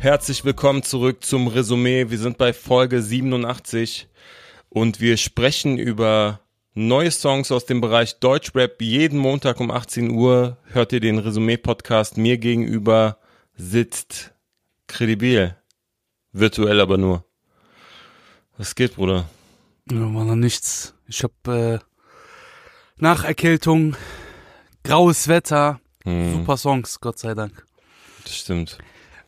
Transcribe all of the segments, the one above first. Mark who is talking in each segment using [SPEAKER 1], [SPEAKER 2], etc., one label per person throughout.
[SPEAKER 1] Herzlich willkommen zurück zum Resümee. Wir sind bei Folge 87 und wir sprechen über neue Songs aus dem Bereich Deutschrap. Jeden Montag um 18 Uhr hört ihr den Resümee-Podcast. Mir gegenüber sitzt Kredibil. Virtuell aber nur. Was geht, Bruder?
[SPEAKER 2] Ja, war noch nichts. Ich hab äh, nach Erkältung, graues Wetter,
[SPEAKER 1] Hm,
[SPEAKER 2] super Songs, Gott sei Dank.
[SPEAKER 1] Das stimmt.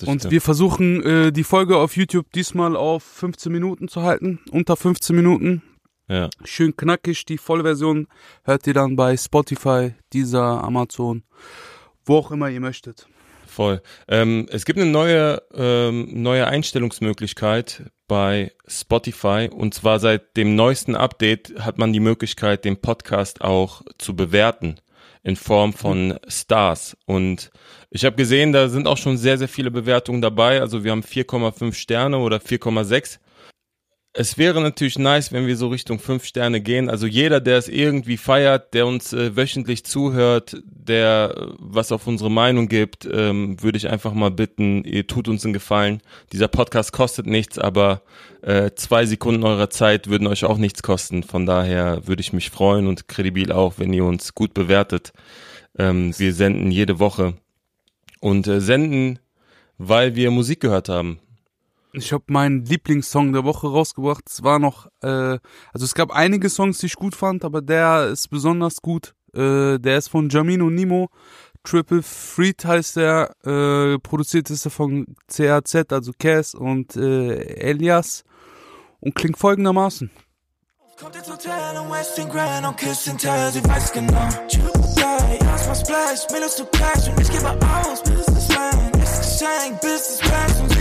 [SPEAKER 1] Das
[SPEAKER 2] Und
[SPEAKER 1] stimmt.
[SPEAKER 2] wir versuchen äh, die Folge auf YouTube diesmal auf 15 Minuten zu halten, unter 15 Minuten.
[SPEAKER 1] ja.
[SPEAKER 2] Schön knackig, die Vollversion hört ihr dann bei Spotify, dieser Amazon, wo auch immer ihr möchtet.
[SPEAKER 1] Voll. Ähm, es gibt eine neue, ähm, neue Einstellungsmöglichkeit bei Spotify und zwar seit dem neuesten Update hat man die Möglichkeit, den Podcast auch zu bewerten in Form von Stars. Und ich habe gesehen, da sind auch schon sehr, sehr viele Bewertungen dabei. Also wir haben 4,5 Sterne oder 4,6. Es wäre natürlich nice, wenn wir so Richtung fünf Sterne gehen. Also jeder, der es irgendwie feiert, der uns äh, wöchentlich zuhört, der äh, was auf unsere Meinung gibt, ähm, würde ich einfach mal bitten, ihr tut uns einen Gefallen. Dieser Podcast kostet nichts, aber äh, zwei Sekunden eurer Zeit würden euch auch nichts kosten. Von daher würde ich mich freuen und kredibil auch, wenn ihr uns gut bewertet. Ähm, wir senden jede Woche und äh, senden, weil wir Musik gehört haben.
[SPEAKER 2] Ich habe meinen Lieblingssong der Woche rausgebracht. Es war noch, äh, also es gab einige Songs, die ich gut fand, aber der ist besonders gut. Äh, der ist von Jamino Nimo. Triple Freed heißt der. Äh, produziert ist er von CAZ, also Cass und äh, Elias. Und klingt folgendermaßen.
[SPEAKER 3] Kommt ins Hotel in Western Grand und küsst den Teil, sie weiß genau. Geil, erstmal Splash, Mädels zu Cash und ich gebe aus, Businessman. Ist Geschenk, Business Bags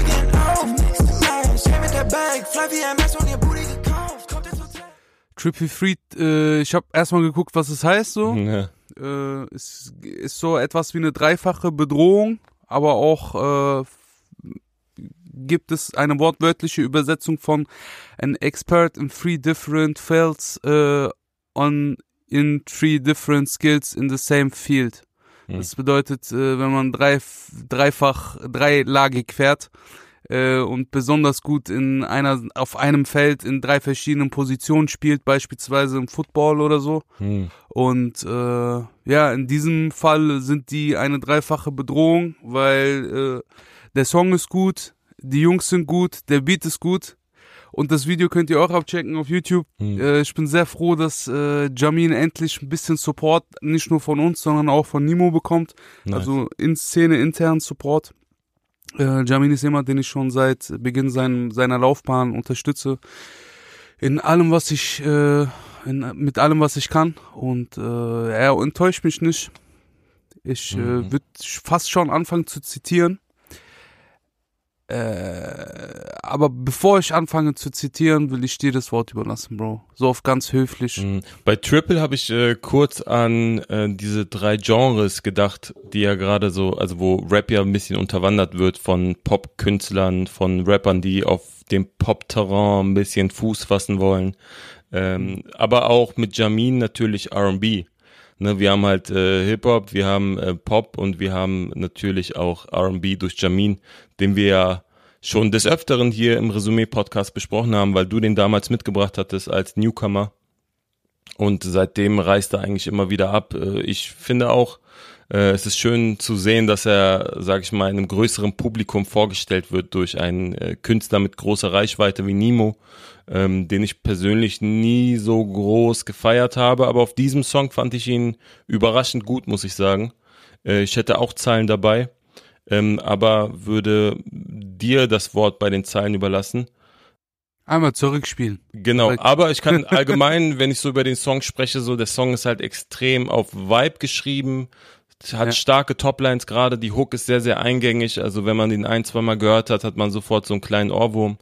[SPEAKER 3] der Bag, fly wie MS und ihr Booty gekauft. Kommt ins Hotel.
[SPEAKER 2] Triple Freed, äh, ich habe erstmal geguckt, was es heißt so.
[SPEAKER 1] Ja.
[SPEAKER 2] äh, ist, ist so etwas wie eine dreifache Bedrohung, aber auch äh, gibt es eine wortwörtliche Übersetzung von an expert in three different fields äh, on in three different skills in the same field.
[SPEAKER 1] Hm.
[SPEAKER 2] Das bedeutet, äh, wenn man drei, dreifach, dreilagig fährt äh, und besonders gut in einer, auf einem Feld in drei verschiedenen Positionen spielt, beispielsweise im Football oder so,
[SPEAKER 1] Hm.
[SPEAKER 2] und äh, ja, in diesem Fall sind die eine dreifache Bedrohung, weil äh, der Song ist gut, die Jungs sind gut, der Beat ist gut. Und das Video könnt ihr auch abchecken auf YouTube.
[SPEAKER 1] Hm.
[SPEAKER 2] Äh, ich bin sehr froh, dass äh, Jamin endlich ein bisschen Support, nicht nur von uns, sondern auch von Nimo bekommt.
[SPEAKER 1] Nice.
[SPEAKER 2] Also in Szene intern Support. Äh, Jamin ist jemand, den ich schon seit Beginn sein, seiner Laufbahn unterstütze. In allem, was ich, äh, in, mit allem, was ich kann. Und äh, er enttäuscht mich nicht. Ich
[SPEAKER 1] Mhm.
[SPEAKER 2] äh, würde fast schon anfangen zu zitieren. Äh, aber bevor ich anfange zu zitieren, will ich dir das Wort überlassen, Bro. So auf ganz höflich.
[SPEAKER 1] Mhm. Bei Triple habe ich äh, kurz an äh, diese drei Genres gedacht, die ja gerade so, also wo Rap ja ein bisschen unterwandert wird von Pop-Künstlern, von Rappern, die auf dem Pop-Terrain ein bisschen Fuß fassen wollen. Ähm, aber auch mit Jamin natürlich R&B. Ne, wir haben halt äh, Hip-Hop, wir haben äh, Pop und wir haben natürlich auch R&B durch Jamin, den wir ja schon des Öfteren hier im Resümee-Podcast besprochen haben, weil du den damals mitgebracht hattest als Newcomer. Und seitdem reist er eigentlich immer wieder ab. Äh, Ich finde auch, äh, es ist schön zu sehen, dass er, sag ich mal, einem größeren Publikum vorgestellt wird durch einen äh, Künstler mit großer Reichweite wie Nemo, ähm, den ich persönlich nie so groß gefeiert habe. Aber auf diesem Song fand ich ihn überraschend gut, muss ich sagen. Äh, Ich hätte auch Zeilen dabei, ähm, aber würde dir das Wort bei den Zeilen überlassen.
[SPEAKER 2] Einmal zurückspielen.
[SPEAKER 1] Genau, aber ich kann allgemein, wenn ich so über den Song spreche, so der Song ist halt extrem auf Vibe geschrieben, hat
[SPEAKER 2] Ja.
[SPEAKER 1] starke Toplines gerade, die Hook ist sehr, sehr eingängig, also wenn man den ein, zwei Mal gehört hat, hat man sofort so einen kleinen Ohrwurm.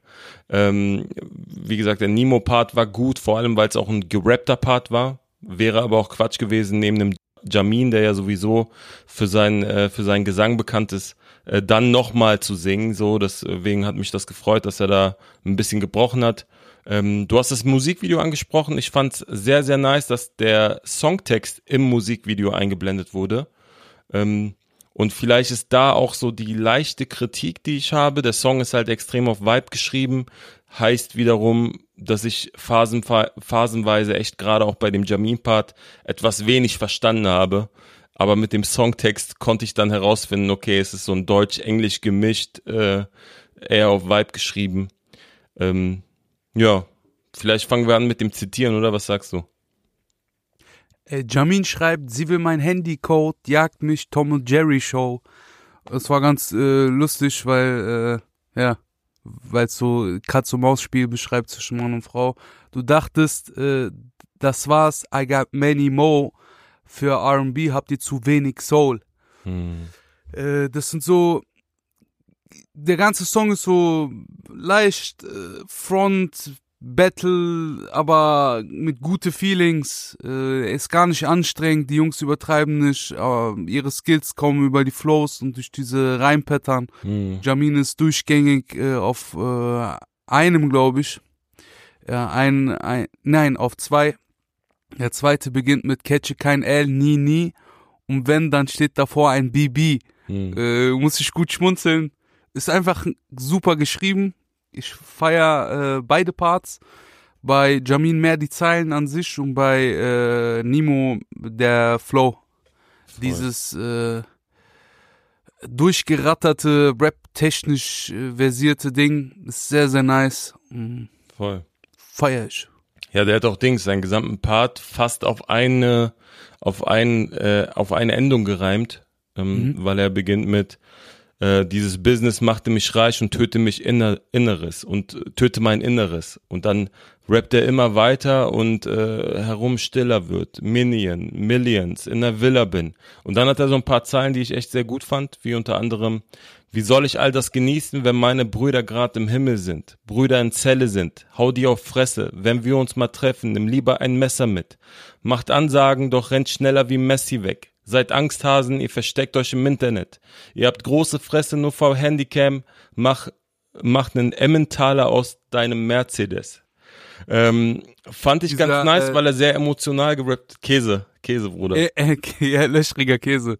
[SPEAKER 1] Ähm, wie gesagt, der Nemo-Part war gut, vor allem weil es auch ein gerappter Part war, wäre aber auch Quatsch gewesen, neben dem Jamin, der ja sowieso für seinen, äh, für seinen Gesang bekannt ist, äh, dann nochmal zu singen. So, deswegen hat mich das gefreut, dass er da ein bisschen gebrochen hat. Ähm, du hast das Musikvideo angesprochen. Ich fand es sehr, sehr nice, dass der Songtext im Musikvideo eingeblendet wurde. Ähm, Und vielleicht ist da auch so die leichte Kritik, die ich habe. Der Song ist halt extrem auf Vibe geschrieben, heißt wiederum, dass ich phasen, phasenweise echt gerade auch bei dem Jamin-Part etwas wenig verstanden habe. Aber mit dem Songtext konnte ich dann herausfinden, okay, es ist so ein Deutsch-Englisch gemischt, äh, eher auf Vibe geschrieben. Ähm, ja, vielleicht fangen wir an mit dem Zitieren, oder was sagst du?
[SPEAKER 2] Äh, Jamin schreibt, sie will mein Handycode, jagt mich Tom und Jerry Show. Es war ganz äh, lustig, weil, äh, ja, weil es so Katz-und-Maus-Spiel beschreibt zwischen Mann und Frau. Du dachtest, äh, das war's, I got many more. Für R&B habt ihr zu wenig Soul. Hm. Äh, das sind so, der ganze Song ist so leicht äh, Front, Battle, aber mit gute Feelings. Äh, ist gar nicht anstrengend, die Jungs übertreiben nicht, aber ihre Skills kommen über die Flows und durch diese Reimpattern. Mhm. Jamin ist durchgängig äh, auf äh, einem, glaube ich. Ja, ein, ein, nein, auf zwei. Der zweite beginnt mit Catche kein L, nie, nie. Und wenn, dann steht davor ein BB. Mhm. Äh, muss ich gut schmunzeln. Ist einfach super geschrieben ich feiere äh, beide Parts. Bei Jamin mehr die Zeilen an sich und bei äh, Nemo der Flow. Voll. Dieses äh, durchgeratterte, rap-technisch äh, versierte Ding ist sehr, sehr nice. Mhm.
[SPEAKER 1] Voll.
[SPEAKER 2] Feier ich.
[SPEAKER 1] Ja, der hat auch Dings, seinen gesamten Part fast auf eine, auf ein, äh, auf eine Endung gereimt, ähm, mhm. weil er beginnt mit äh, dieses Business machte mich reich und töte mich inner, Inneres und äh, töte mein Inneres. Und dann rappt er immer weiter und äh, herum stiller wird. Minion, Millions, in der Villa bin. Und dann hat er so ein paar Zeilen, die ich echt sehr gut fand, wie unter anderem, wie soll ich all das genießen, wenn meine Brüder grad im Himmel sind, Brüder in Zelle sind, hau die auf Fresse, wenn wir uns mal treffen, nimm lieber ein Messer mit, macht Ansagen, doch rennt schneller wie Messi weg, Seid Angsthasen, ihr versteckt euch im Internet. Ihr habt große Fresse nur vor Handycam. Mach, mach einen Emmentaler aus deinem Mercedes. Ähm, fand ich Dieser, ganz nice, äh, weil er sehr emotional gerappt. Käse, Käse, Bruder.
[SPEAKER 2] Äh, äh, ja, löchriger Käse.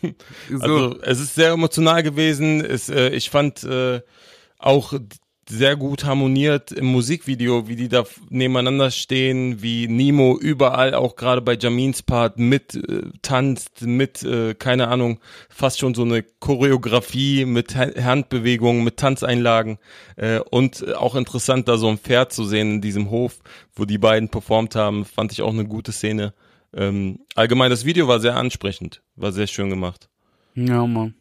[SPEAKER 1] so. Also es ist sehr emotional gewesen. Es, äh, ich fand äh, auch sehr gut harmoniert im Musikvideo, wie die da nebeneinander stehen, wie Nemo überall, auch gerade bei Jamins Part, mit äh, tanzt, mit, äh, keine Ahnung, fast schon so eine Choreografie mit ha Handbewegungen, mit Tanzeinlagen äh, und auch interessant, da so ein Pferd zu sehen in diesem Hof, wo die beiden performt haben, fand ich auch eine gute Szene. Ähm, allgemein, das Video war sehr ansprechend, war sehr schön gemacht.
[SPEAKER 2] Ja, Mann.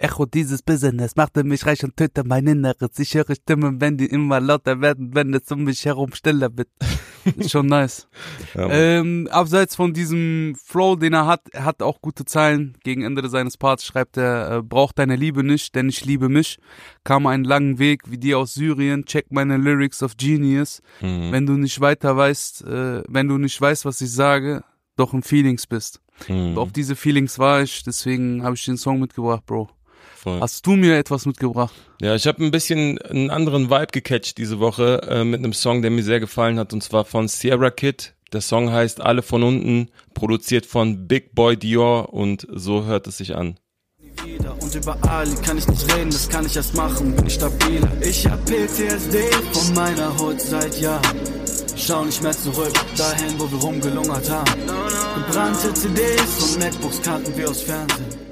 [SPEAKER 2] Echo dieses Business machte mich reich und töte mein Inneres. Ich höre Stimmen, wenn die immer lauter werden, wenn es um mich herum stiller wird. Ist schon nice. Ja, ähm, abseits von diesem Flow, den er hat, er hat auch gute Zeilen. Gegen Ende seines Parts schreibt er, äh, braucht deine Liebe nicht, denn ich liebe mich. Kam einen langen Weg wie die aus Syrien. Check meine Lyrics of Genius. Mhm. Wenn du nicht weiter weißt, äh, wenn du nicht weißt, was ich sage, doch im Feelings bist. Mhm. Auf diese Feelings war ich, deswegen habe ich den Song mitgebracht, Bro. Voll. Hast du mir etwas mitgebracht?
[SPEAKER 1] Ja, ich habe ein bisschen einen anderen Vibe gecatcht diese Woche äh, mit einem Song, der mir sehr gefallen hat, und zwar von Sierra Kid. Der Song heißt Alle von unten, produziert von Big Boy Dior und so hört es sich an. Und über Ali kann ich nicht reden, das kann ich erst machen, bin ich stabiler. Ich hab PTSD von meiner Hut seit Jahren. Schau nicht mehr zurück, dahin, wo wir rumgelungert haben. Gebrannte CDs und MacBooks kannten wir aus Fernsehen.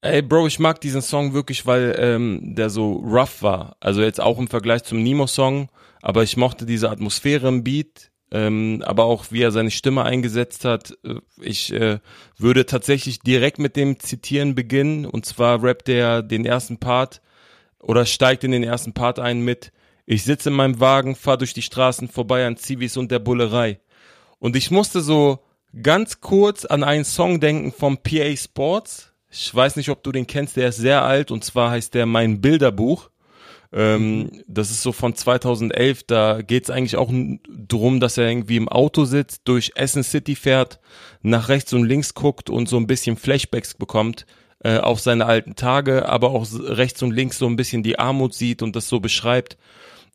[SPEAKER 1] Ey, Bro, ich mag diesen Song wirklich, weil ähm, der so rough war. Also jetzt auch im Vergleich zum Nemo-Song, aber ich mochte diese Atmosphäre im Beat, ähm, aber auch wie er seine Stimme eingesetzt hat. Äh, ich äh, würde tatsächlich direkt mit dem Zitieren beginnen und zwar rappt er den ersten Part oder steigt in den ersten Part ein mit Ich sitze in meinem Wagen, fahr durch die Straßen vorbei an Zivis und der Bullerei. Und ich musste so ganz kurz an einen Song denken vom PA Sports ich weiß nicht, ob du den kennst, der ist sehr alt und zwar heißt der Mein Bilderbuch. Ähm. Das ist so von 2011, da geht es eigentlich auch drum, dass er irgendwie im Auto sitzt, durch Essen City fährt, nach rechts und links guckt und so ein bisschen Flashbacks bekommt äh, auf seine alten Tage, aber auch rechts und links so ein bisschen die Armut sieht und das so beschreibt.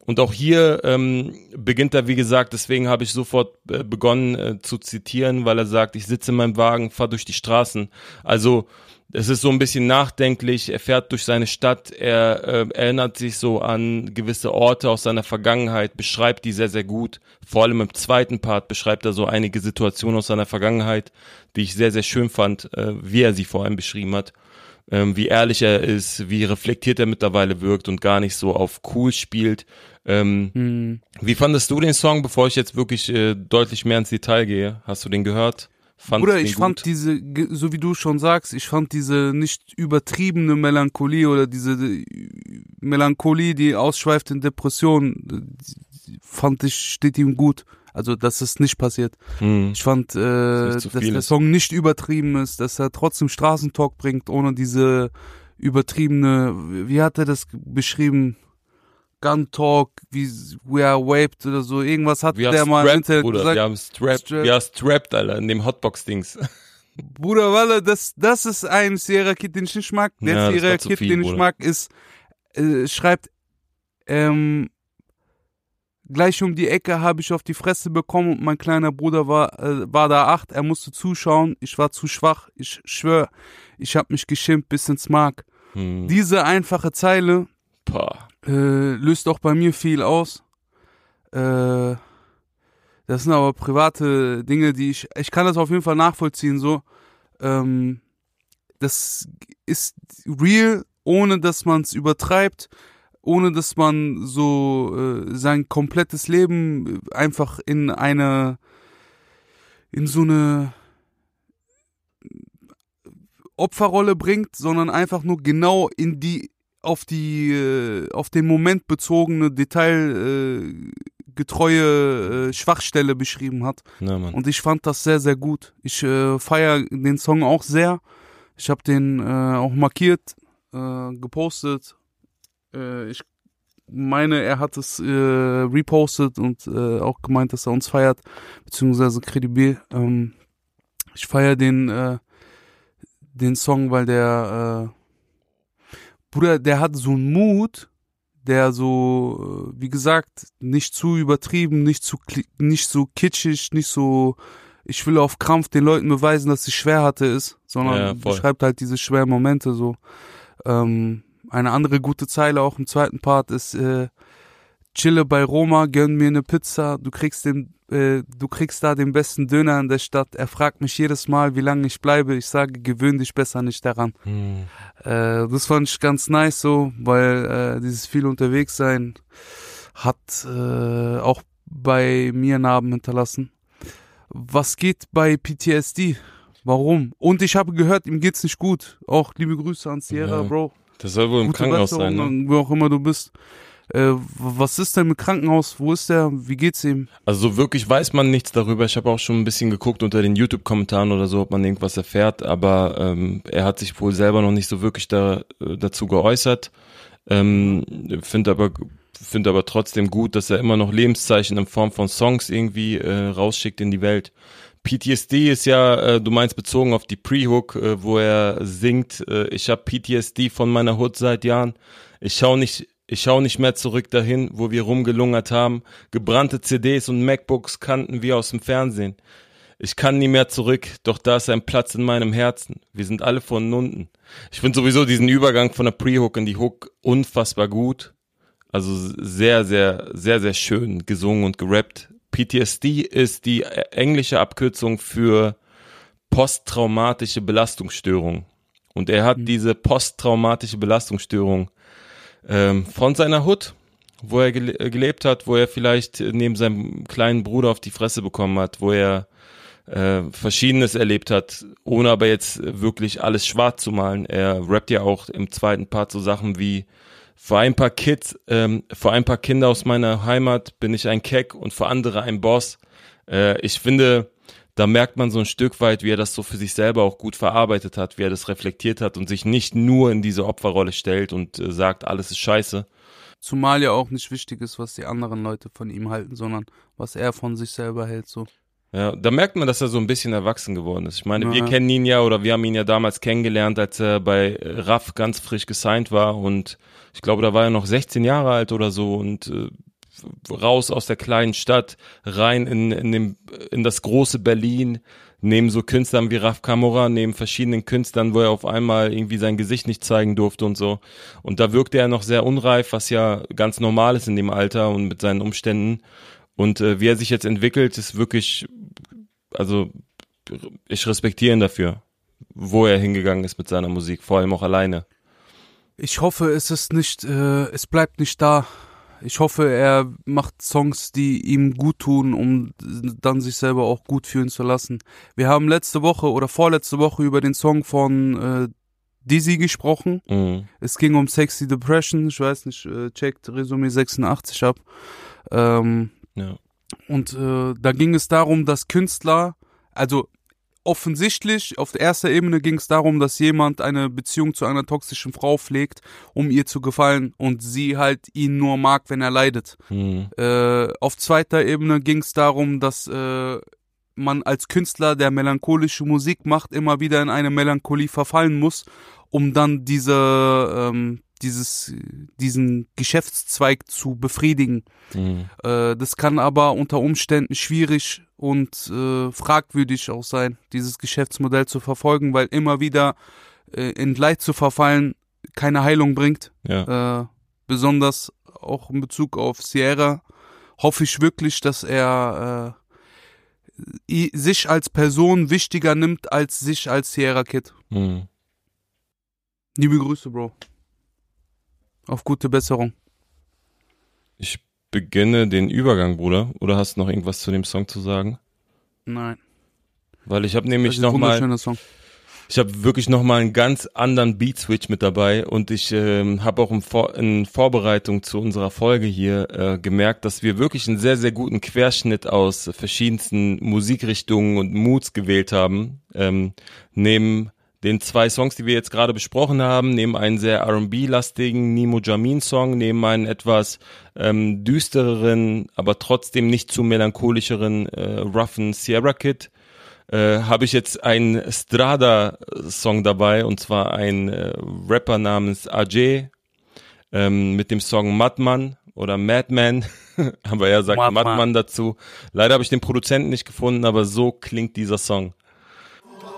[SPEAKER 1] und auch hier ähm, beginnt er, wie gesagt, deswegen habe ich sofort äh, begonnen äh, zu zitieren, weil er sagt, ich sitze in meinem Wagen, fahr durch die Straßen. Also es ist so ein bisschen nachdenklich, er fährt durch seine Stadt, er äh, erinnert sich so an gewisse Orte aus seiner Vergangenheit, beschreibt die sehr, sehr gut. Vor allem im zweiten Part beschreibt er so einige Situationen aus seiner Vergangenheit, die ich sehr, sehr schön fand, äh, wie er sie vor allem beschrieben hat. Ähm, wie ehrlich er ist, wie reflektiert er mittlerweile wirkt und gar nicht so auf cool spielt. Ähm,
[SPEAKER 2] Hm.
[SPEAKER 1] Wie fandest du den Song, bevor ich jetzt wirklich äh, deutlich mehr ins Detail gehe? Hast du den gehört? Du den
[SPEAKER 2] ich fand
[SPEAKER 1] gut?
[SPEAKER 2] diese, so wie du schon sagst, ich fand diese nicht übertriebene Melancholie oder diese äh, Melancholie, die ausschweift in Depression, äh, fand ich, steht ihm gut. Also, dass es nicht passiert.
[SPEAKER 1] Hm.
[SPEAKER 2] Ich fand, äh,
[SPEAKER 1] zu
[SPEAKER 2] dass der. Song nicht übertrieben ist, dass er trotzdem Straßentalk bringt, ohne diese übertriebene, wie hat er das beschrieben? Gun Talk, wie we are raped oder so, irgendwas hat
[SPEAKER 1] Wir
[SPEAKER 2] der mal im
[SPEAKER 1] strapped,
[SPEAKER 2] Internet
[SPEAKER 1] Bruder.
[SPEAKER 2] gesagt.
[SPEAKER 1] Wir haben strapped,
[SPEAKER 2] Strap-
[SPEAKER 1] wir haben strapped, Alter, in dem Hotbox-Dings.
[SPEAKER 2] Bruder Walle, das, das ist ein Sierra Kid, den ich nicht mag. Der
[SPEAKER 1] Ja,
[SPEAKER 2] Sierra Kid,
[SPEAKER 1] viel,
[SPEAKER 2] den ich
[SPEAKER 1] Bruder.
[SPEAKER 2] mag, ist, äh, schreibt, ähm, gleich um die Ecke habe ich auf die Fresse bekommen und mein kleiner Bruder war, äh, war da acht, er musste zuschauen, ich war zu schwach, ich schwör, ich hab mich geschimpft bis ins Mark.
[SPEAKER 1] Hm.
[SPEAKER 2] Diese einfache Zeile,
[SPEAKER 1] Pah.
[SPEAKER 2] Äh, löst auch bei mir viel aus. Äh, das sind aber private Dinge, die ich, ich kann das auf jeden Fall nachvollziehen, so. Ähm, das ist real, ohne dass man es übertreibt, ohne dass man so äh, sein komplettes Leben einfach in eine, in so eine Opferrolle bringt, sondern einfach nur genau in die auf die äh, auf den Moment bezogene detailgetreue äh, äh, Schwachstelle beschrieben hat
[SPEAKER 1] Mann.
[SPEAKER 2] und ich fand das sehr sehr gut. Ich äh, feiere den Song auch sehr. Ich habe den äh, auch markiert, äh, gepostet. Äh, ich meine, er hat es äh, repostet und äh, auch gemeint, dass er uns feiert, beziehungsweise Credibil. Ähm, ich feiere den äh, den Song, weil der äh, Bruder, der hat so einen Mut, der so, äh, wie gesagt, nicht zu übertrieben, nicht zu nicht so kitschig, nicht so, ich will auf Krampf den Leuten beweisen, dass ich schwer hatte ist, sondern
[SPEAKER 1] Ja,
[SPEAKER 2] beschreibt halt diese schweren Momente so. Ähm, eine andere gute Zeile auch im zweiten Part ist äh, Chille bei Roma, gönn mir eine Pizza, du kriegst den, äh, du kriegst da den besten Döner in der Stadt. Er fragt mich jedes Mal, wie lange ich bleibe. Ich sage, gewöhn dich besser nicht daran.
[SPEAKER 1] Hm.
[SPEAKER 2] Äh, das fand ich ganz nice so, weil äh, dieses viel unterwegs sein hat äh, auch bei mir Narben hinterlassen. Was geht bei PTSD? Warum? Und ich habe gehört, ihm geht's nicht gut. Auch liebe Grüße an Sierra,
[SPEAKER 1] Ja.
[SPEAKER 2] Bro.
[SPEAKER 1] Das soll wohl im
[SPEAKER 2] Gute
[SPEAKER 1] Krankenhaus
[SPEAKER 2] Besserung,
[SPEAKER 1] sein, ne?
[SPEAKER 2] wo auch immer du bist. Äh, was ist denn mit Krankenhaus? Wo ist der? Wie geht's ihm?
[SPEAKER 1] Also so wirklich weiß man nichts darüber. Ich habe auch schon ein bisschen geguckt unter den YouTube-Kommentaren oder so, ob man irgendwas erfährt, aber ähm, er hat sich wohl selber noch nicht so wirklich da, äh, dazu geäußert. Ähm, Finde aber finde aber trotzdem gut, dass er immer noch Lebenszeichen in Form von Songs irgendwie äh, rausschickt in die Welt. PTSD ist ja, äh, du meinst bezogen auf die Pre-Hook, äh, wo er singt, äh, ich habe PTSD von meiner Hut seit Jahren. Ich schau nicht, ich schau nicht mehr zurück dahin, wo wir rumgelungert haben. Gebrannte CDs und MacBooks kannten wir aus dem Fernsehen. Ich kann nie mehr zurück, doch da ist ein Platz in meinem Herzen. Wir sind alle von unten. Ich finde sowieso diesen Übergang von der Pre-Hook in die Hook unfassbar gut. Also sehr, sehr, sehr, sehr schön gesungen und gerappt. PTSD ist die englische Abkürzung für posttraumatische Belastungsstörung. Und er hat diese posttraumatische Belastungsstörung ähm, von seiner Hut, wo er gele äh, gelebt hat, wo er vielleicht neben seinem kleinen Bruder auf die Fresse bekommen hat, wo er äh, Verschiedenes erlebt hat, ohne aber jetzt wirklich alles schwarz zu malen. Er rappt ja auch im zweiten Part so Sachen wie für ein paar Kids, ähm, für ein paar Kinder aus meiner Heimat bin ich ein Keck und für andere ein Boss. Äh, ich finde, da merkt man so ein Stück weit, wie er das so für sich selber auch gut verarbeitet hat, wie er das reflektiert hat und sich nicht nur in diese Opferrolle stellt und äh, sagt, alles ist scheiße.
[SPEAKER 2] Zumal ja auch nicht wichtig ist, was die anderen Leute von ihm halten, sondern was er von sich selber hält, so.
[SPEAKER 1] Ja, da merkt man, dass er so ein bisschen erwachsen geworden ist. Ich meine, wir
[SPEAKER 2] Ja.
[SPEAKER 1] kennen ihn ja oder wir haben ihn ja damals kennengelernt, als er bei RAF ganz frisch gesigned war und ich glaube, da war er noch 16 Jahre alt oder so und äh, raus aus der kleinen Stadt, rein in, in, dem, in das große Berlin, neben so Künstlern wie Raf Kamora, neben verschiedenen Künstlern, wo er auf einmal irgendwie sein Gesicht nicht zeigen durfte und so. Und da wirkte er noch sehr unreif, was ja ganz normal ist in dem Alter und mit seinen Umständen. Und äh, wie er sich jetzt entwickelt, ist wirklich, also ich respektiere ihn dafür, wo er hingegangen ist mit seiner Musik, vor allem auch alleine.
[SPEAKER 2] Ich hoffe, es ist nicht, äh, es bleibt nicht da. Ich hoffe, er macht Songs, die ihm gut tun, um dann sich selber auch gut fühlen zu lassen. Wir haben letzte Woche oder vorletzte Woche über den Song von äh, Dizzy gesprochen.
[SPEAKER 1] Mhm.
[SPEAKER 2] Es ging um Sexy Depression. Ich weiß nicht, äh, checkt Resümee 86 ab. Ähm,
[SPEAKER 1] Ja.
[SPEAKER 2] und äh, da ging es darum, dass Künstler, also offensichtlich auf der ersten Ebene ging es darum, dass jemand eine Beziehung zu einer toxischen Frau pflegt, um ihr zu gefallen und sie halt ihn nur mag, wenn er leidet.
[SPEAKER 1] Mhm.
[SPEAKER 2] Äh, auf zweiter Ebene ging es darum, dass äh, man als Künstler, der melancholische Musik macht, immer wieder in eine Melancholie verfallen muss, um dann diese, ähm, dieses, diesen Geschäftszweig zu befriedigen.
[SPEAKER 1] Mhm.
[SPEAKER 2] Äh, das kann aber unter Umständen schwierig und äh, fragwürdig auch sein, dieses Geschäftsmodell zu verfolgen, weil immer wieder äh, in Leid zu verfallen keine Heilung bringt.
[SPEAKER 1] Ja.
[SPEAKER 2] Äh, besonders auch in Bezug auf Sierra hoffe ich wirklich, dass er äh, sich als Person wichtiger nimmt als sich als Sierra Kid.
[SPEAKER 1] Mhm.
[SPEAKER 2] Liebe Grüße, Bro. Auf gute Besserung.
[SPEAKER 1] Ich beginne den Übergang, Bruder. Oder hast du noch irgendwas zu dem Song zu sagen?
[SPEAKER 2] Nein.
[SPEAKER 1] Weil ich habe
[SPEAKER 2] Das
[SPEAKER 1] nämlich
[SPEAKER 2] ist ein
[SPEAKER 1] noch mal
[SPEAKER 2] wunderschöner Song.
[SPEAKER 1] Ich habe wirklich nochmal einen ganz anderen Beat-Switch mit dabei und ich ähm, habe auch in, Vor in Vorbereitung zu unserer Folge hier äh, gemerkt, dass wir wirklich einen sehr, sehr guten Querschnitt aus verschiedensten Musikrichtungen und Moods gewählt haben. Ähm, neben den zwei Songs, die wir jetzt gerade besprochen haben, neben einen sehr R&B-lastigen Nemo Jamin-Song, neben einen etwas ähm, düstereren, aber trotzdem nicht zu melancholischeren, äh, roughen Sierra Kid, äh, habe ich jetzt einen Strada-Song dabei und zwar ein äh, Rapper namens Ajay ähm, mit dem Song Madman oder Madman, aber er sagt
[SPEAKER 2] Madman.
[SPEAKER 1] Madman dazu. Leider habe ich den Produzenten nicht gefunden, aber so klingt dieser Song.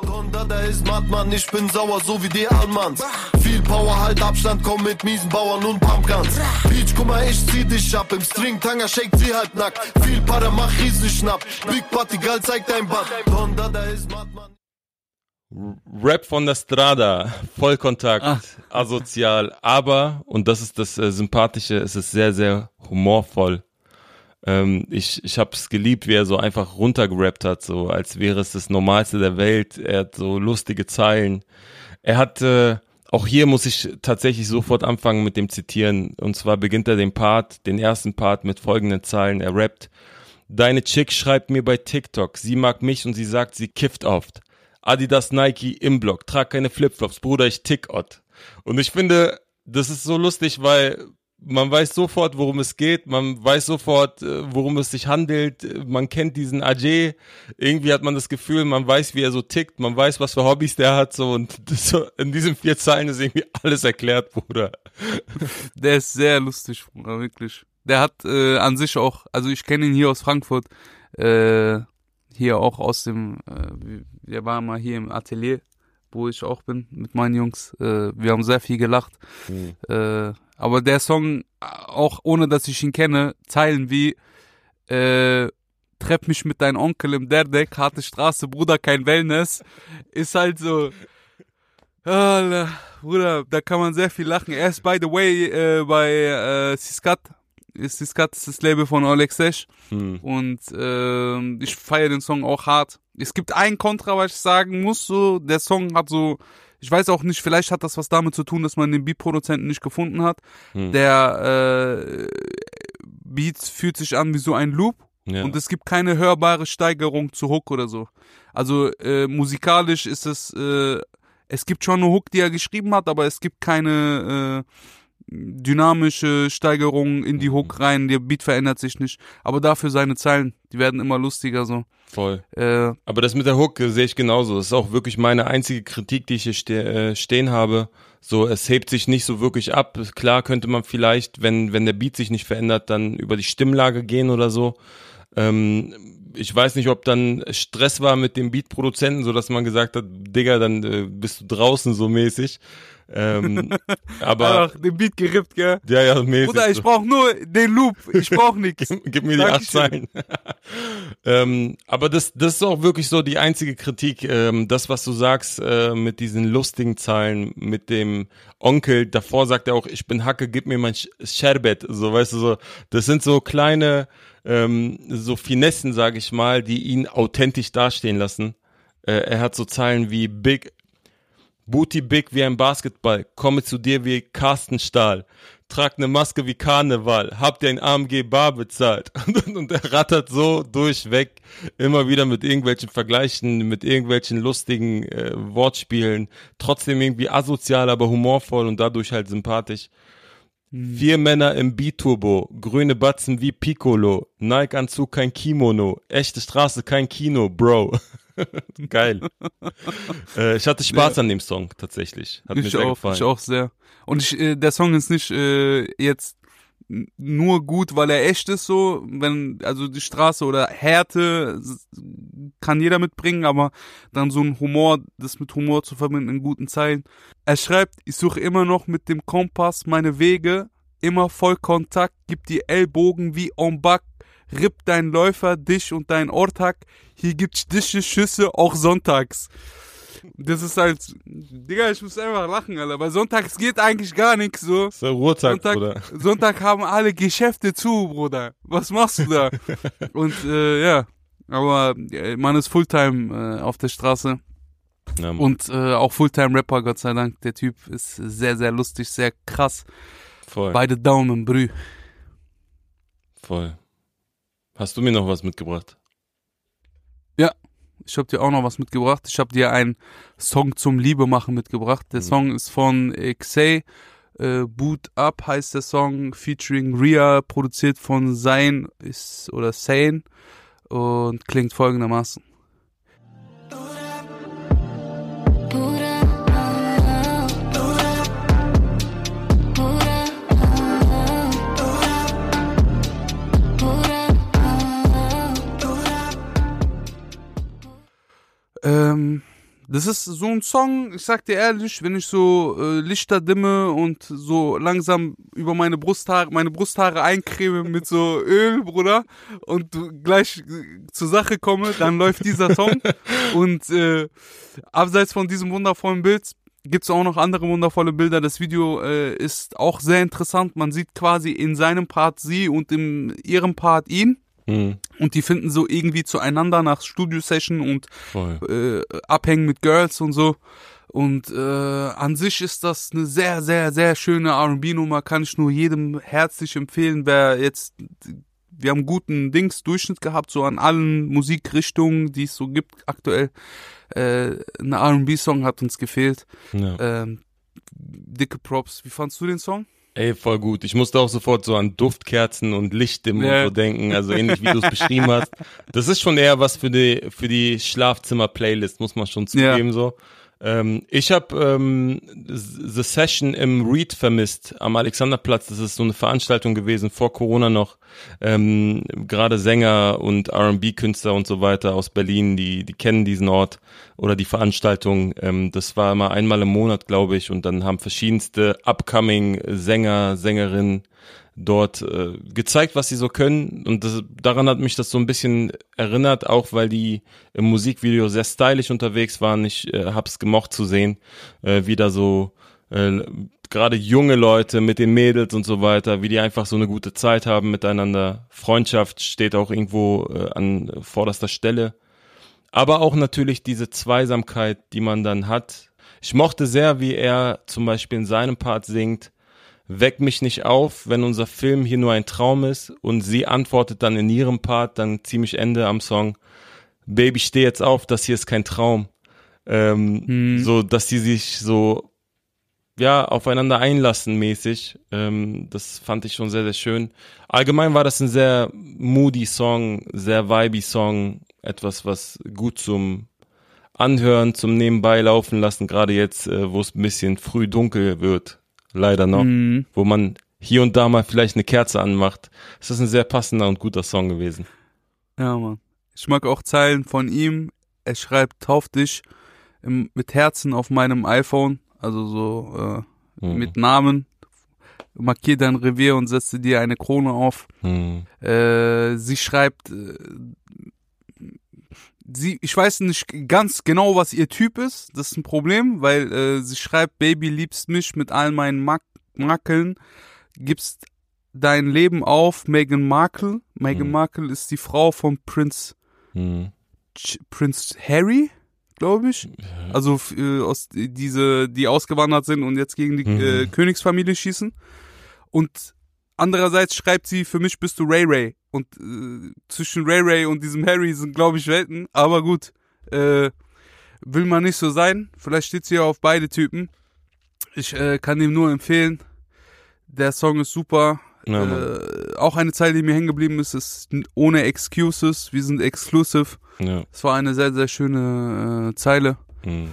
[SPEAKER 4] Honda, der ist Madman, ich bin sauer, so wie die Almans. Viel Power, halt Abstand, komm mit miesen Bauern und Pumpguns. Beach, guck mal, ich zieh dich ab. Im String, Tanger, shake sie halb nackt. Viel Para, mach riesen Schnapp. Big Party, geil, zeig dein Band. Honda, der ist Madman.
[SPEAKER 1] Rap von der Strada, Vollkontakt,
[SPEAKER 2] Ah.
[SPEAKER 1] asozial, aber, und das ist das äh, Sympathische, es ist sehr, sehr humorvoll. Ähm, ich ich habe es geliebt, wie er so einfach runtergerappt hat, so als wäre es das Normalste der Welt. Er hat so lustige Zeilen. Er hat, äh, auch hier muss ich tatsächlich sofort anfangen mit dem Zitieren. Und zwar beginnt er den Part, den ersten Part mit folgenden Zeilen. Er rappt, Deine Chick schreibt mir bei TikTok, sie mag mich und sie sagt, sie kifft oft. Adidas Nike im Block, trag keine Flipflops, Bruder, ich tick Ott. Und ich finde, das ist so lustig, weil man weiß sofort, worum es geht, man weiß sofort, äh, worum es sich handelt, man kennt diesen Ajay, irgendwie hat man das Gefühl, man weiß, wie er so tickt, man weiß, was für Hobbys der hat, so und so, in diesen vier Zeilen ist irgendwie alles erklärt, Bruder.
[SPEAKER 2] Der ist sehr lustig, Bruder, wirklich. Der hat äh, an sich auch, also ich kenne ihn hier aus Frankfurt, äh, hier auch aus dem, äh, wir waren mal hier im Atelier, wo ich auch bin mit meinen Jungs. Äh, wir haben sehr viel gelacht. Äh, aber der Song, auch ohne dass ich ihn kenne, Zeilen wie äh, Treff mich mit deinem Onkel im Derdeck, harte Straße, Bruder, kein Wellness, ist halt so. Alter, Bruder, da kann man sehr viel lachen. Er ist, by the way, äh, bei äh, Siskat. Siskat ist das Label von Oleg Sesh.
[SPEAKER 1] Hm.
[SPEAKER 2] Und ähm, ich feiere den Song auch hart. Es gibt ein Kontra, was ich sagen muss, so, der Song hat so, ich weiß auch nicht, vielleicht hat das was damit zu tun, dass man den Beat-Produzenten nicht gefunden hat.
[SPEAKER 1] Hm.
[SPEAKER 2] Der äh, Beat fühlt sich an wie so ein Loop
[SPEAKER 1] Ja.
[SPEAKER 2] und es gibt keine hörbare Steigerung zu Hook oder so. Also äh, musikalisch ist es, äh, es gibt schon eine Hook, die er geschrieben hat, aber es gibt keine, äh, dynamische Steigerungen in die Hook rein, der Beat verändert sich nicht. Aber dafür seine Zeilen, die werden immer lustiger so.
[SPEAKER 1] Voll.
[SPEAKER 2] Äh,
[SPEAKER 1] Aber das mit der Hook sehe ich genauso. Das ist auch wirklich meine einzige Kritik, die ich hier ste äh, stehen habe. So, es hebt sich nicht so wirklich ab. Klar könnte man vielleicht, wenn, wenn der Beat sich nicht verändert, dann über die Stimmlage gehen oder so. Ähm, ich weiß nicht, ob dann Stress war mit dem Beatproduzenten, so dass man gesagt hat, Digga, dann äh, bist du draußen so mäßig. Ähm, aber
[SPEAKER 2] Ach, den Beat gerippt, gell?
[SPEAKER 1] ja, ja, mäßig.
[SPEAKER 2] Bruder, ich
[SPEAKER 1] so.
[SPEAKER 2] brauch nur den Loop. Ich brauch nichts.
[SPEAKER 1] Gib, gib mir die acht. Zeilen. ähm, aber das, das ist auch wirklich so die einzige Kritik. Ähm, das, was du sagst, äh, mit diesen lustigen Zahlen, mit dem Onkel, davor sagt er auch, ich bin Hacke, gib mir mein Sherbet. So, weißt du, so, das sind so kleine, ähm, so Finessen, sag ich mal, die ihn authentisch dastehen lassen. Äh, er hat so Zahlen wie Big, Booty big wie ein Basketball, komme zu dir wie Carsten Stahl, trag ne Maske wie Karneval, hab dir ein AMG Bar bezahlt. Und, und er rattert so durchweg, immer wieder mit irgendwelchen Vergleichen, mit irgendwelchen lustigen äh, Wortspielen, trotzdem irgendwie asozial, aber humorvoll und dadurch halt sympathisch. Vier Männer im B-Turbo, grüne Batzen wie Piccolo, Nike-Anzug kein Kimono, echte Straße kein Kino, Bro. Geil. äh, ich hatte Spaß an dem Song tatsächlich. Hat mir
[SPEAKER 2] ich
[SPEAKER 1] sehr
[SPEAKER 2] auch,
[SPEAKER 1] gefallen.
[SPEAKER 2] ich auch sehr. Und ich, äh, der Song ist nicht äh, jetzt nur gut, weil er echt ist so, wenn, also die Straße oder Härte kann jeder mitbringen, aber dann so ein Humor, das mit Humor zu verbinden in guten Zeilen. Er schreibt, ich suche immer noch mit dem Kompass meine Wege, immer voll Kontakt, gib die Ellbogen wie en bac, ripp dein Läufer, dich und dein Ortag, hier gibt's dicke Schüsse auch sonntags. Das ist halt, Digga, ich muss einfach lachen, Alter. Weil sonntags geht eigentlich gar nichts so.
[SPEAKER 1] Das ist der Ruhetag,
[SPEAKER 2] Sonntag,
[SPEAKER 1] oder?
[SPEAKER 2] Sonntag haben alle Geschäfte zu, Bruder. Was machst du da? Und äh, ja, aber äh, man ist Fulltime äh, auf der Straße
[SPEAKER 1] Ja,
[SPEAKER 2] und äh, auch Fulltime-Rapper, Gott sei Dank. Der Typ ist sehr, sehr lustig, sehr krass.
[SPEAKER 1] voll,
[SPEAKER 2] Beide Daumen, Brü.
[SPEAKER 1] voll. Hast du mir noch was mitgebracht?
[SPEAKER 2] Ich habe dir auch noch was mitgebracht. Ich habe dir einen Song zum Liebe machen mitgebracht. Der
[SPEAKER 1] Mhm.
[SPEAKER 2] Song ist von Xay. Äh, Boot Up heißt der Song, featuring Ria, produziert von Sein ist oder Sane und klingt folgendermaßen. Ähm, das ist so ein Song, ich sag dir ehrlich, wenn ich so äh, Lichter dimme und so langsam über meine Brusthaare, meine Brusthaare eincreme mit so Öl, Bruder, und gleich äh, zur Sache komme, dann läuft dieser Song. und äh, abseits von diesem wundervollen Bild gibt's auch noch andere wundervolle Bilder. Das Video äh, ist auch sehr interessant. Man sieht quasi in seinem Part sie und in ihrem Part ihn.
[SPEAKER 1] Hm,
[SPEAKER 2] Und die finden so irgendwie zueinander nach Studio-Session und äh, abhängen mit Girls und so. Und äh, an sich ist das eine sehr, sehr, sehr schöne R&B-Nummer. Kann ich nur jedem herzlich empfehlen, wer jetzt, wir haben guten Dings Durchschnitt gehabt, so an allen Musikrichtungen, die es so gibt aktuell. Äh, ein R&B-Song hat uns gefehlt.
[SPEAKER 1] Ja.
[SPEAKER 2] Ähm, dicke Props. Wie fandst du den Song?
[SPEAKER 1] Ey, voll gut. Ich musste auch sofort so an Duftkerzen und Lichtdimmen
[SPEAKER 2] Ja.
[SPEAKER 1] und so denken, also ähnlich wie du es beschrieben hast. Das ist schon eher was für die für die Schlafzimmer-Playlist, muss man schon
[SPEAKER 2] Ja.
[SPEAKER 1] zugeben so. Ähm, ich habe ähm, The Session im Reed vermisst am Alexanderplatz. Das ist so eine Veranstaltung gewesen vor Corona noch. Ähm, Gerade Sänger und R&B-Künstler und so weiter aus Berlin, die die kennen diesen Ort oder die Veranstaltung. Ähm, das war immer einmal im Monat, glaube ich, und dann haben verschiedenste upcoming Sänger, Sängerinnen dort äh, gezeigt, was sie so können. Und das, daran hat mich das so ein bisschen erinnert, auch weil die im Musikvideo sehr stylisch unterwegs waren. Ich äh, hab's gemocht zu sehen, äh, wie da so äh, gerade junge Leute mit den Mädels und so weiter, wie die einfach so eine gute Zeit haben miteinander. Freundschaft steht auch irgendwo äh, an vorderster Stelle. Aber auch natürlich diese Zweisamkeit, die man dann hat. Ich mochte sehr, wie er zum Beispiel in seinem Part singt, Weck mich nicht auf, wenn unser Film hier nur ein Traum ist und sie antwortet dann in ihrem Part, dann ziemlich Ende am Song, Baby, steh jetzt auf, das hier ist kein Traum. Ähm,
[SPEAKER 2] Hm.
[SPEAKER 1] So, dass die sich so ja, aufeinander einlassen mäßig. Ähm, das fand ich schon sehr, sehr schön. Allgemein war das ein sehr moody Song, sehr vibey Song, etwas, was gut zum Anhören, zum Nebenbei laufen lassen, gerade jetzt, äh, wo es ein bisschen früh dunkel wird, leider noch,
[SPEAKER 2] Mhm.
[SPEAKER 1] wo man hier und da mal vielleicht eine Kerze anmacht. Es ist ein sehr passender und guter Song gewesen.
[SPEAKER 2] Ja, Mann. Ich mag auch Zeilen von ihm. Er schreibt, tauf dich im, mit Herzen auf meinem iPhone, also so äh,
[SPEAKER 1] Mhm.
[SPEAKER 2] mit Namen. Markier dein Revier und setze dir eine Krone auf.
[SPEAKER 1] Hm.
[SPEAKER 2] Äh, sie schreibt, äh, sie, ich weiß nicht ganz genau, was ihr Typ ist. Das ist ein Problem, weil äh, sie schreibt, Baby, liebst mich mit all meinen Mak Makeln, gibst dein Leben auf, Meghan Markle. Meghan
[SPEAKER 1] Mhm.
[SPEAKER 2] Markle ist die Frau von Prince
[SPEAKER 1] Hm.
[SPEAKER 2] Ch- Prince Harry, glaube ich. Also f- äh, aus diese, die ausgewandert sind und jetzt gegen die
[SPEAKER 1] Mhm.
[SPEAKER 2] äh, Königsfamilie schießen. Und andererseits schreibt sie, für mich bist du Ray Ray. Und äh, zwischen Ray Ray und diesem Harry sind, glaube ich, Welten. Aber gut, äh, will man nicht so sein. Vielleicht steht sie ja auf beide Typen. Ich äh, kann ihm nur empfehlen. Der Song ist super.
[SPEAKER 1] Ja,
[SPEAKER 2] äh, auch eine Zeile, die mir hängen geblieben ist, ist ohne Excuses. Wir sind exclusive.
[SPEAKER 1] Ja.
[SPEAKER 2] Es war eine sehr, sehr schöne äh, Zeile.
[SPEAKER 1] Hm.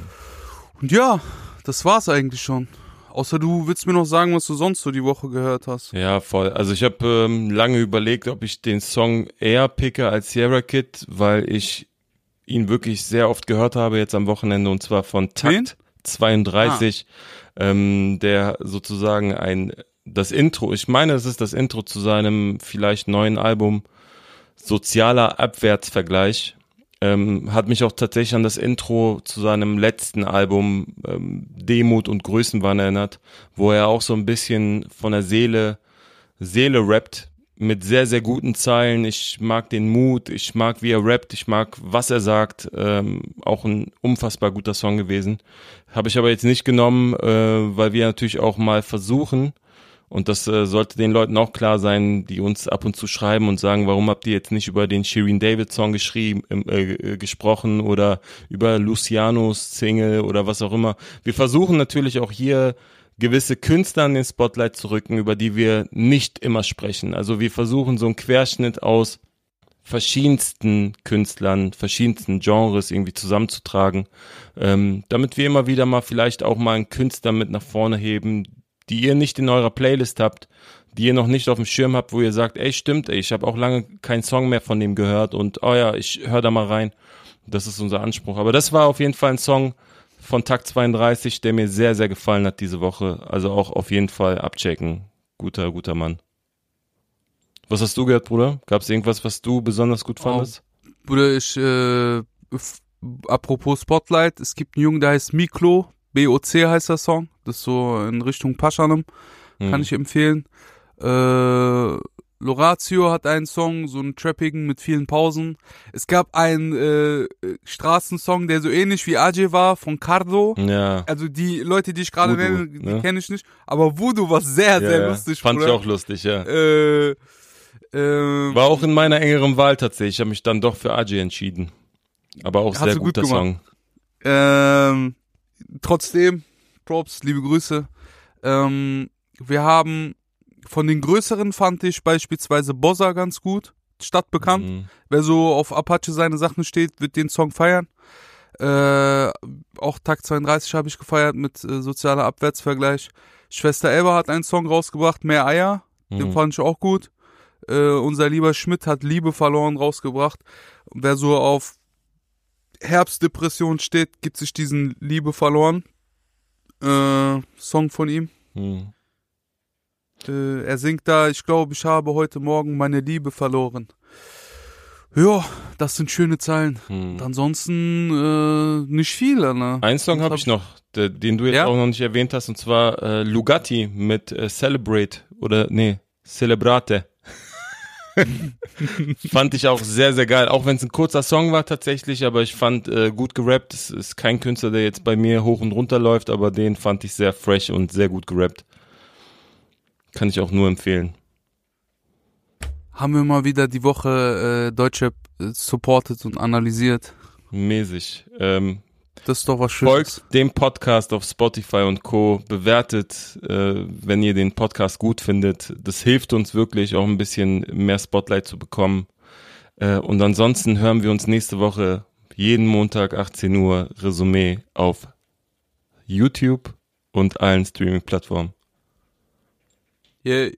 [SPEAKER 2] Und ja, das war's eigentlich schon. Außer du willst mir noch sagen, was du sonst so die Woche gehört hast.
[SPEAKER 1] Ja, voll. Also ich habe ähm, lange überlegt, ob ich den Song eher picke als Sierra Kid, weil ich ihn wirklich sehr oft gehört habe jetzt am Wochenende und zwar von
[SPEAKER 2] Wen?
[SPEAKER 1] Takt 32, ähm, der sozusagen ein das Intro, ich meine, es ist das Intro zu seinem vielleicht neuen Album Sozialer Abwärtsvergleich. Ähm, hat mich auch tatsächlich an das Intro zu seinem letzten Album ähm, Demut und Größenwahn erinnert, wo er auch so ein bisschen von der Seele, Seele rappt, mit sehr, sehr guten Zeilen. Ich mag den Mut, ich mag, wie er rappt, ich mag, was er sagt. Ähm, auch ein unfassbar guter Song gewesen. Habe ich aber jetzt nicht genommen, äh, weil wir natürlich auch mal versuchen, und das äh, sollte den Leuten auch klar sein, die uns ab und zu schreiben und sagen, warum habt ihr jetzt nicht über den Shirin David Song geschrieben, ähm, äh, äh, gesprochen oder über Lucianos Single oder was auch immer. Wir versuchen natürlich auch hier gewisse Künstler in den Spotlight zu rücken, über die wir nicht immer sprechen. Also wir versuchen so einen Querschnitt aus verschiedensten Künstlern, verschiedensten Genres irgendwie zusammenzutragen, ähm, damit wir immer wieder mal vielleicht auch mal einen Künstler mit nach vorne heben, die ihr nicht in eurer Playlist habt, die ihr noch nicht auf dem Schirm habt, wo ihr sagt, ey, stimmt, ey, ich habe auch lange keinen Song mehr von dem gehört und oh ja, ich höre da mal rein. Das ist unser Anspruch. Aber das war auf jeden Fall ein Song von Takt 32, der mir sehr, sehr gefallen hat diese Woche. Also auch auf jeden Fall abchecken. Guter, guter Mann. Was hast du gehört, Bruder? Gab es irgendwas, was du besonders gut fandest?
[SPEAKER 2] Bruder, ich, äh, apropos Spotlight, es gibt einen Jungen, der heißt Miklo, B-O-C heißt der Song, das ist so in Richtung Paschanem, kann
[SPEAKER 1] Hm.
[SPEAKER 2] ich empfehlen. Äh, Loratio hat einen Song, so einen trappigen mit vielen Pausen. Es gab einen äh, Straßensong, der so ähnlich wie Ajay war, von Cardo.
[SPEAKER 1] Ja.
[SPEAKER 2] Also die Leute, die ich gerade nenne, die
[SPEAKER 1] ne?
[SPEAKER 2] kenne ich nicht. Aber Voodoo war sehr,
[SPEAKER 1] ja,
[SPEAKER 2] sehr lustig.
[SPEAKER 1] Fand ich
[SPEAKER 2] Bruder.
[SPEAKER 1] auch lustig, ja.
[SPEAKER 2] Äh, äh,
[SPEAKER 1] War auch in meiner engeren Wahl tatsächlich. Ich habe mich dann doch für Ajay entschieden. Aber auch sehr
[SPEAKER 2] gut
[SPEAKER 1] guter
[SPEAKER 2] gemacht.
[SPEAKER 1] Song.
[SPEAKER 2] Ähm, trotzdem, Props, liebe Grüße. Ähm, wir haben von den größeren fand ich beispielsweise Bossa ganz gut, stadtbekannt.
[SPEAKER 1] Mhm.
[SPEAKER 2] Wer so auf Apache seine Sachen steht, wird den Song feiern. Äh, auch Tag 32 habe ich gefeiert mit äh, sozialer Abwärtsvergleich. Schwester Elba hat einen Song rausgebracht, Mehr Eier. Den
[SPEAKER 1] Mhm.
[SPEAKER 2] fand ich auch gut. Äh, unser lieber Schmidt hat Liebe verloren rausgebracht. Wer so auf Herbstdepression steht, gibt sich diesen Liebe verloren äh, Song von ihm.
[SPEAKER 1] Mhm.
[SPEAKER 2] Äh, er singt da, ich glaube, ich habe heute Morgen meine Liebe verloren. Ja, das sind schöne Zeilen. Und ansonsten äh, nicht viel, ne?
[SPEAKER 1] Einen Song habe
[SPEAKER 2] hab
[SPEAKER 1] ich noch, den du jetzt
[SPEAKER 2] Ja?
[SPEAKER 1] auch noch nicht erwähnt hast, und zwar äh, Lugatti mit äh, Celebrate oder nee, Celebrate. fand ich auch sehr, sehr geil. Auch wenn es ein kurzer Song war tatsächlich, aber ich fand äh, gut gerappt. Es ist kein Künstler, der jetzt bei mir hoch und runter läuft, aber den fand ich sehr fresh und sehr gut gerappt. Kann ich auch nur empfehlen.
[SPEAKER 2] Haben wir mal wieder die Woche äh, Deutsche äh, supported und analysiert.
[SPEAKER 1] Mäßig. Ähm,
[SPEAKER 2] Das ist doch was Schönes.
[SPEAKER 1] Folgt dem Podcast auf Spotify und Co. Bewertet, äh, wenn ihr den Podcast gut findet. Das hilft uns wirklich, auch ein bisschen mehr Spotlight zu bekommen. Äh, und ansonsten hören wir uns nächste Woche jeden Montag 18 Uhr Resümee auf YouTube und allen Streaming-Plattformen.
[SPEAKER 2] Yeah.